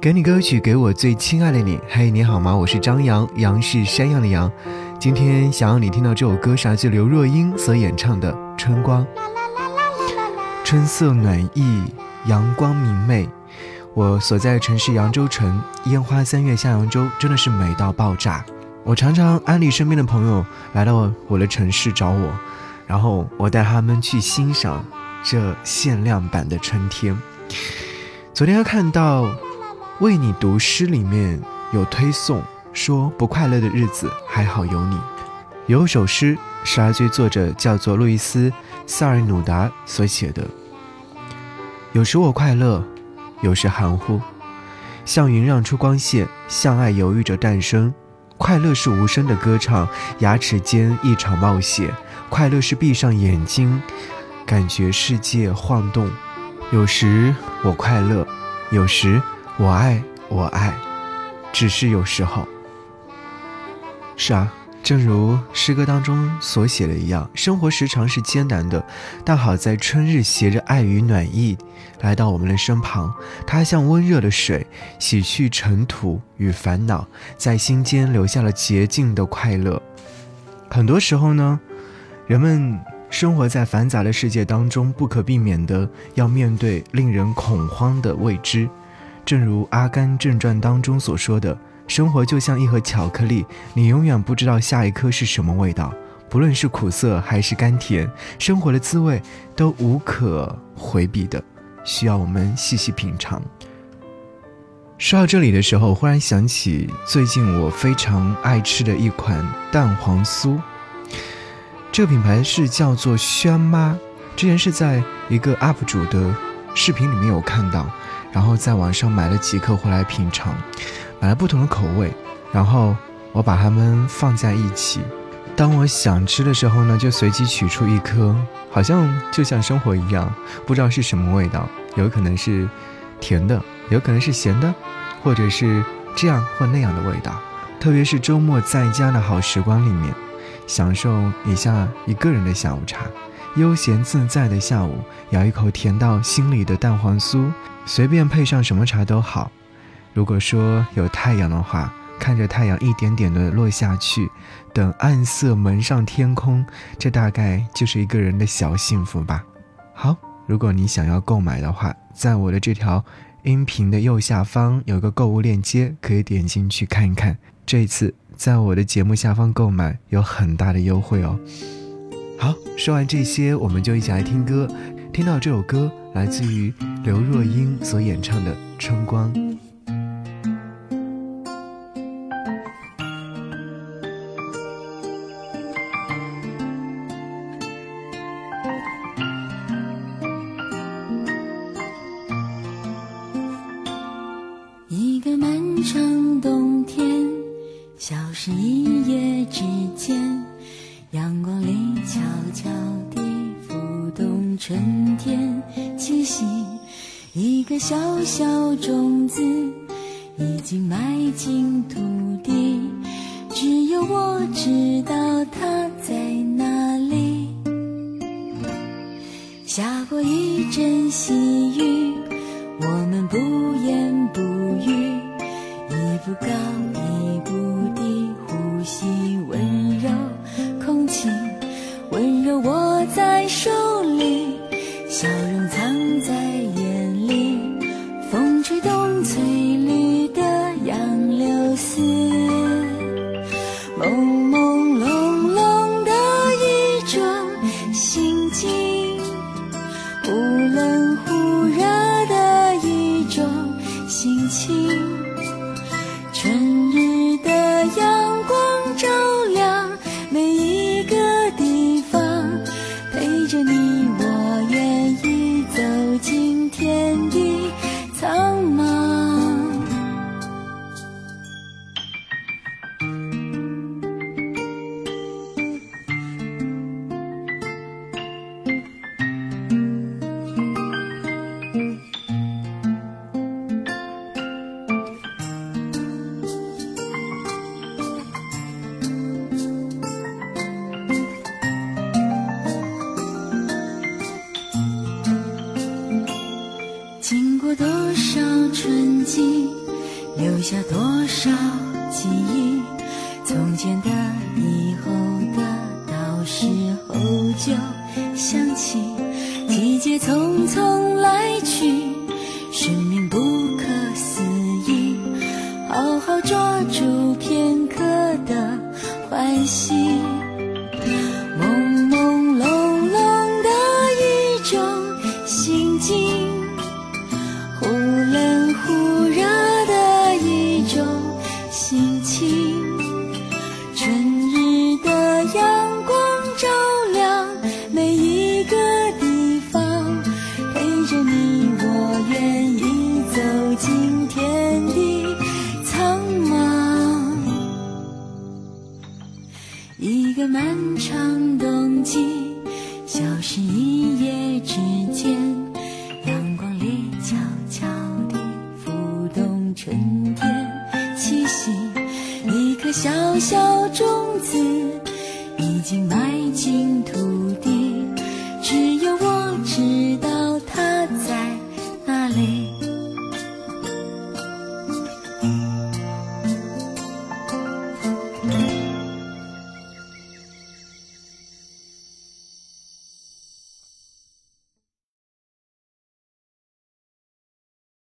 给你歌曲，给我最亲爱的你。嘿，你好吗？我是张扬，杨是山羊的羊。今天想让你听到这首歌，是来自刘若英所演唱的《春光》。春色暖意，阳光明媚。我所在的城市扬州城，烟花三月下扬州，真的是美到爆炸。我常常安利身边的朋友来到我的城市找我，然后我带他们去欣赏这限量版的春天。昨天看到。为你读诗里面有推送说不快乐的日子还好有你，有首诗是来自于作者叫做路易斯·萨尔努达所写的。有时我快乐，有时含糊，像云让出光线，像爱犹豫着诞生。快乐是无声的歌唱，牙齿间一场冒险。快乐是闭上眼睛，感觉世界晃动。有时我快乐，有时。我爱我爱，只是有时候。是啊，正如诗歌当中所写的一样，生活时常是艰难的，但好在春日携着爱与暖意来到我们的身旁，它像温热的水，洗去尘土与烦恼，在心间留下了洁净的快乐。很多时候呢，人们生活在繁杂的世界当中，不可避免的要面对令人恐慌的未知。正如《阿甘正传》当中所说的，生活就像一盒巧克力，你永远不知道下一颗是什么味道。不论是苦涩还是甘甜，生活的滋味都无可回避的，需要我们细细品尝。说到这里的时候，忽然想起最近我非常爱吃的一款蛋黄酥，这个品牌是叫做轩妈，之前是在一个 UP 主的视频里面有看到。然后在网上买了几颗回来品尝，买了不同的口味，然后我把它们放在一起。当我想吃的时候呢，就随机取出一颗，好像就像生活一样，不知道是什么味道，有可能是甜的，有可能是咸的，或者是这样或那样的味道。特别是周末在家的好时光里面，享受一下一个人的下午茶。悠闲自在的下午，咬一口甜到心里的蛋黄酥，随便配上什么茶都好。如果说有太阳的话，看着太阳一点点的落下去，等暗色蒙上天空，这大概就是一个人的小幸福吧。好，如果你想要购买的话，在我的这条音频的右下方有个购物链接，可以点进去看一看。这一次在我的节目下方购买有很大的优惠哦。好，说完这些，我们就一起来听歌。听到这首歌，来自于刘若英所演唱的《春光》。一个漫长冬天，消失一夜之间。春天气息，一个小小种子已经埋进土地，只有我知道它在哪里。下过一阵细雨，我们不言不语，一步高从前的、以后的，到时候就想起。季节匆匆来去，生命不可思议。好好抓住片刻的欢喜。长冬季，消失一夜之间，阳光里悄悄地浮动春天气息。一颗小小种子已经